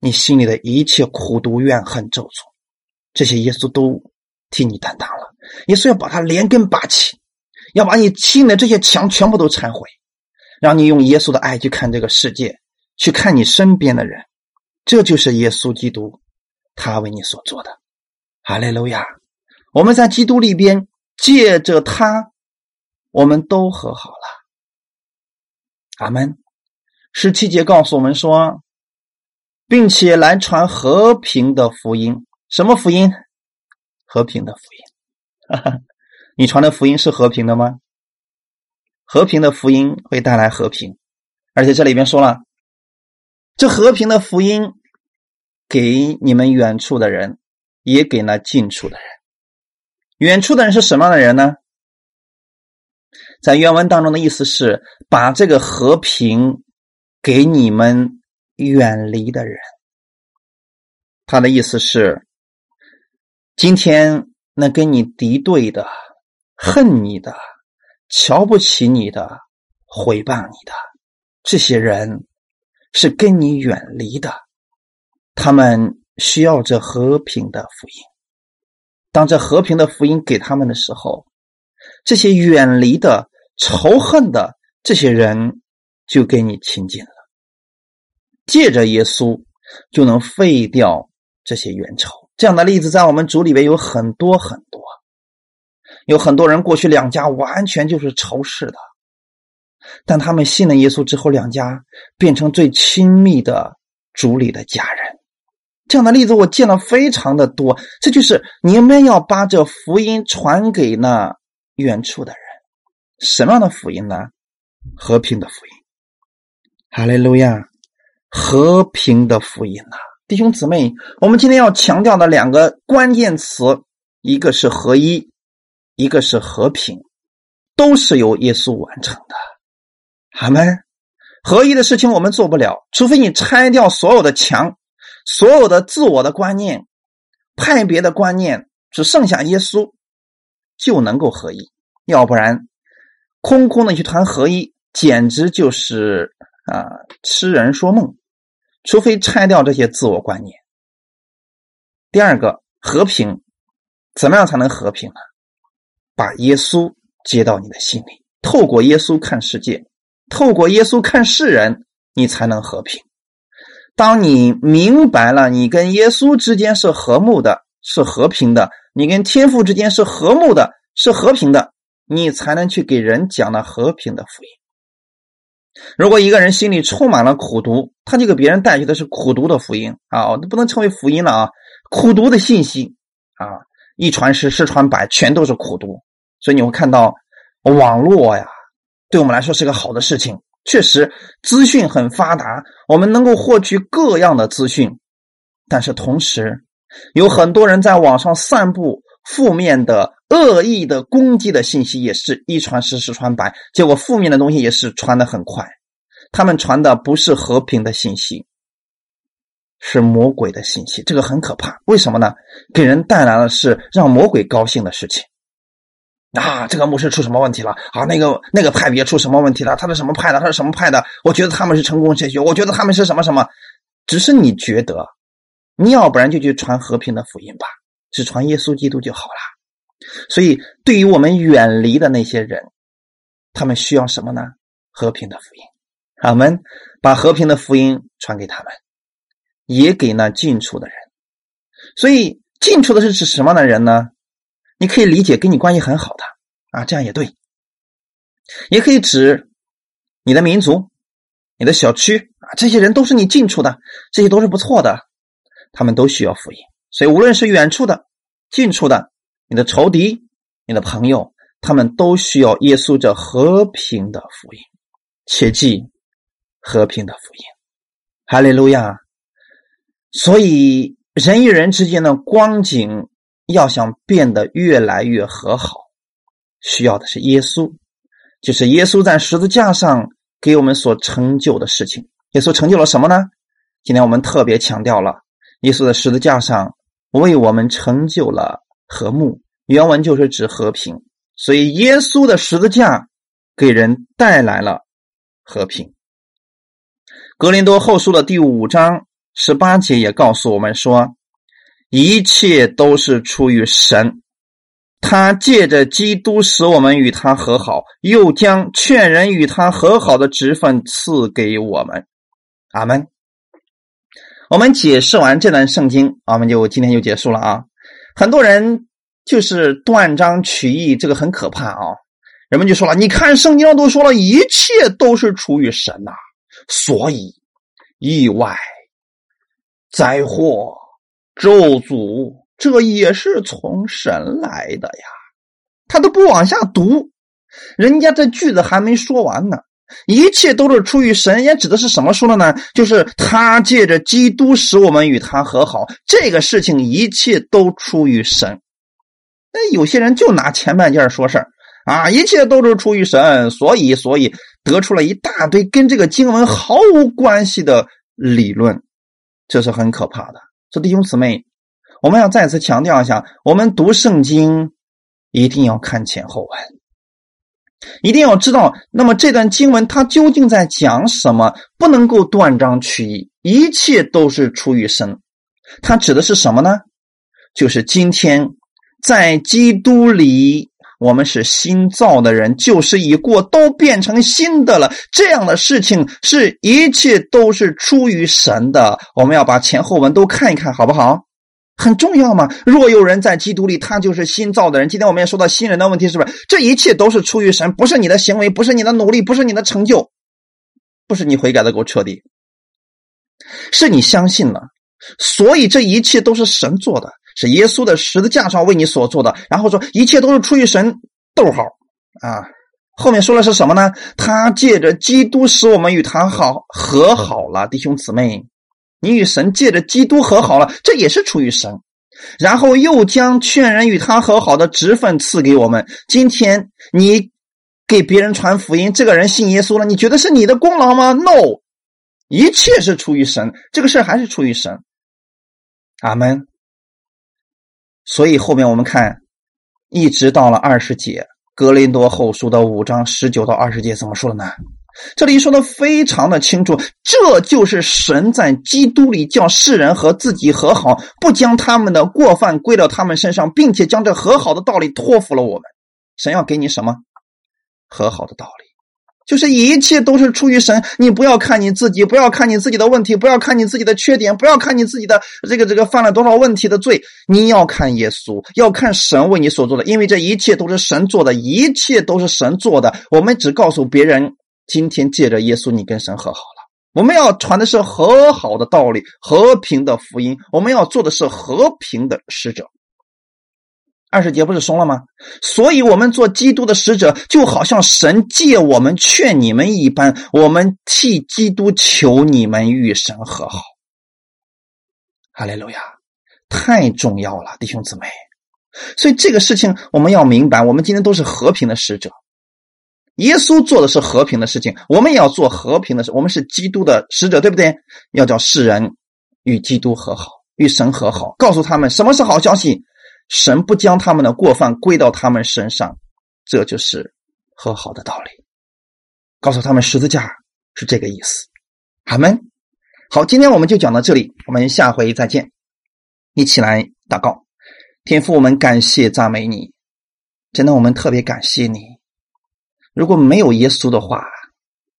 [SPEAKER 1] 你心里的一切苦毒、怨恨、咒诅。这些耶稣都替你担当了。耶稣要把它连根拔起，要把你心的这些墙全部都拆毁，让你用耶稣的爱去看这个世界，去看你身边的人。这就是耶稣基督。他为你所做的，哈利路亚！我们在基督里边，借着他，我们都和好了。阿门。十七节告诉我们说，并且来传和平的福音。什么福音？和平的福音。你传的福音是和平的吗？和平的福音会带来和平，而且这里边说了，这和平的福音。给你们远处的人，也给那近处的人。远处的人是什么样的人呢？在原文当中的意思是把这个和平给你们远离的人。他的意思是，今天那跟你敌对的、恨你的、瞧不起你的、毁谤你的这些人，是跟你远离的。他们需要这和平的福音。当这和平的福音给他们的时候，这些远离的、仇恨的这些人就跟你亲近了。借着耶稣，就能废掉这些冤仇。这样的例子在我们组里边有很多很多。有很多人过去两家完全就是仇视的，但他们信了耶稣之后，两家变成最亲密的主里的家人。这样的例子我见了非常的多，这就是你们要把这福音传给那远处的人。什么样的福音呢？和平的福音。哈利路亚，和平的福音呐，弟兄姊妹，我们今天要强调的两个关键词，一个是合一，一个是和平，都是由耶稣完成的。好吗？合一的事情我们做不了，除非你拆掉所有的墙。所有的自我的观念、派别的观念，只剩下耶稣，就能够合一。要不然，空空的去谈合一，简直就是啊痴人说梦。除非拆掉这些自我观念。第二个，和平，怎么样才能和平呢？把耶稣接到你的心里，透过耶稣看世界，透过耶稣看世人，你才能和平。当你明白了，你跟耶稣之间是和睦的，是和平的；你跟天父之间是和睦的，是和平的，你才能去给人讲那和平的福音。如果一个人心里充满了苦毒，他就给别人带去的是苦毒的福音啊，都不能称为福音了啊，苦毒的信息啊，一传十，十传百，全都是苦毒。所以你会看到，网络呀，对我们来说是个好的事情。确实，资讯很发达，我们能够获取各样的资讯，但是同时，有很多人在网上散布负面的、恶意的攻击的信息，也是一传十，十传百，结果负面的东西也是传的很快。他们传的不是和平的信息，是魔鬼的信息，这个很可怕。为什么呢？给人带来的是让魔鬼高兴的事情。啊，这个牧师出什么问题了？啊，那个那个派别出什么问题了？他是什么派的？他是什么派的？我觉得他们是成功学学，我觉得他们是什么什么？只是你觉得，你要不然就去传和平的福音吧，只传耶稣基督就好了。所以，对于我们远离的那些人，他们需要什么呢？和平的福音。我们把和平的福音传给他们，也给那近处的人。所以，近处的是指什么样的人呢？你可以理解跟你关系很好的啊，这样也对，也可以指你的民族、你的小区啊，这些人都是你近处的，这些都是不错的，他们都需要福音。所以无论是远处的、近处的，你的仇敌、你的朋友，他们都需要耶稣这和平的福音。切记和平的福音，哈利路亚。所以人与人之间的光景。要想变得越来越和好，需要的是耶稣，就是耶稣在十字架上给我们所成就的事情。耶稣成就了什么呢？今天我们特别强调了，耶稣在十字架上为我们成就了和睦。原文就是指和平，所以耶稣的十字架给人带来了和平。格林多后书的第五章十八节也告诉我们说，一切都是出于神。他借着基督使我们与他和好，又将劝人与他和好的职分赐给我们。阿门。我们解释完这段圣经，我们就今天就结束了啊。很多人就是断章取义，这个很可怕啊。人们就说了，你看圣经上都说了一切都是出于神呐，所以意外、灾祸、咒诅。这也是从神来的呀，他都不往下读，人家这句子还没说完呢。一切都是出于神，也指的是什么说的呢？就是他借着基督使我们与他和好，这个事情一切都出于神。那有些人就拿前半件说事儿啊，一切都是出于神，所以所以得出了一大堆跟这个经文毫无关系的理论，这是很可怕的。这弟兄姊妹。我们要再次强调一下，我们读圣经一定要看前后文，一定要知道，那么这段经文它究竟在讲什么？不能够断章取义，一切都是出于神。它指的是什么呢？就是今天在基督里，我们是新造的人，旧事已过，都变成新的了。这样的事情是一切都是出于神的。我们要把前后文都看一看，好不好？很重要吗？若有人在基督里，他就是新造的人。今天我们也说到新人的问题，是不是？这一切都是出于神，不是你的行为，不是你的努力，不是你的成就，不是你悔改的够彻底，是你相信了。所以这一切都是神做的，是耶稣的十字架上为你所做的。然后说一切都是出于神。逗号啊，后面说的是什么呢？他借着基督使我们与他好和好了，弟兄姊妹。你与神借着基督和好了，这也是出于神。然后又将劝人与他和好的职分赐给我们。今天你给别人传福音，这个人信耶稣了，你觉得是你的功劳吗？No，一切是出于神，这个事还是出于神。阿门。所以后面我们看，一直到了二十节，《格林多后书》的五章十九到二十节怎么说的呢？这里说的非常的清楚，这就是神在基督里叫世人和自己和好，不将他们的过犯归到他们身上，并且将这和好的道理托付了我们。神要给你什么？和好的道理，就是一切都是出于神。你不要看你自己，不要看你自己的问题，不要看你自己的缺点，不要看你自己的这个这个犯了多少问题的罪。你要看耶稣，要看神为你所做的，因为这一切都是神做的，一切都是神做的。我们只告诉别人。今天借着耶稣，你跟神和好了。我们要传的是和好的道理，和平的福音。我们要做的是和平的使者。二十节不是松了吗？所以，我们做基督的使者，就好像神借我们劝你们一般，我们替基督求你们与神和好。哈利路亚，太重要了，弟兄姊妹。所以，这个事情我们要明白，我们今天都是和平的使者。耶稣做的是和平的事情，我们也要做和平的事。我们是基督的使者，对不对？要叫世人与基督和好，与神和好，告诉他们什么是好消息。神不将他们的过犯归到他们身上，这就是和好的道理。告诉他们十字架是这个意思。阿门。好，今天我们就讲到这里，我们下回再见。一起来祷告，天父，我们感谢赞美你，真的，我们特别感谢你。如果没有耶稣的话，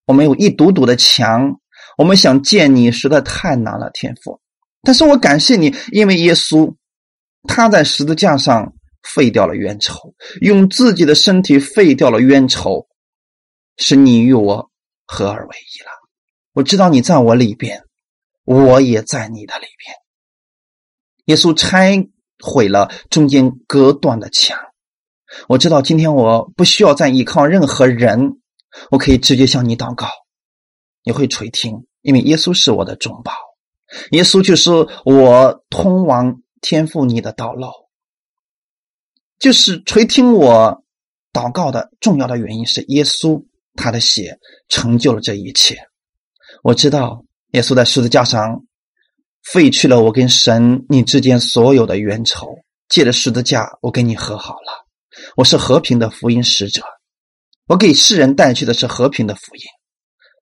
[SPEAKER 1] 我们有一堵堵的墙，我们想见你实在太难了，天父。但是我感谢你，因为耶稣他在十字架上废掉了冤仇，用自己的身体废掉了冤仇，使你与我合而为一了。我知道你在我里边，我也在你的里边。耶稣拆毁了中间隔断的墙。我知道今天我不需要再依靠任何人，我可以直接向你祷告，你会垂听，因为耶稣是我的中保，耶稣就是我通往天赋你的道路，就是垂听我祷告的重要的原因是耶稣他的血成就了这一切。我知道耶稣在十字架上废去了我跟神你之间所有的冤仇，借着十字架我跟你和好了。我是和平的福音使者，我给世人带去的是和平的福音，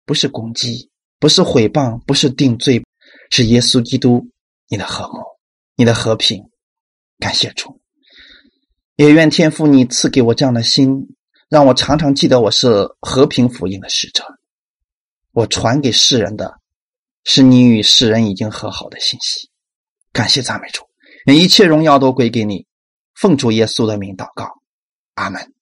[SPEAKER 1] 不是攻击，不是毁谤，不是定罪，是耶稣基督你的和睦，你的和平。感谢主。也愿天父你赐给我这样的心，让我常常记得我是和平福音的使者。我传给世人的，是你与世人已经和好的信息。感谢赞美主，一切荣耀都归给你。奉主耶稣的名祷告，阿门。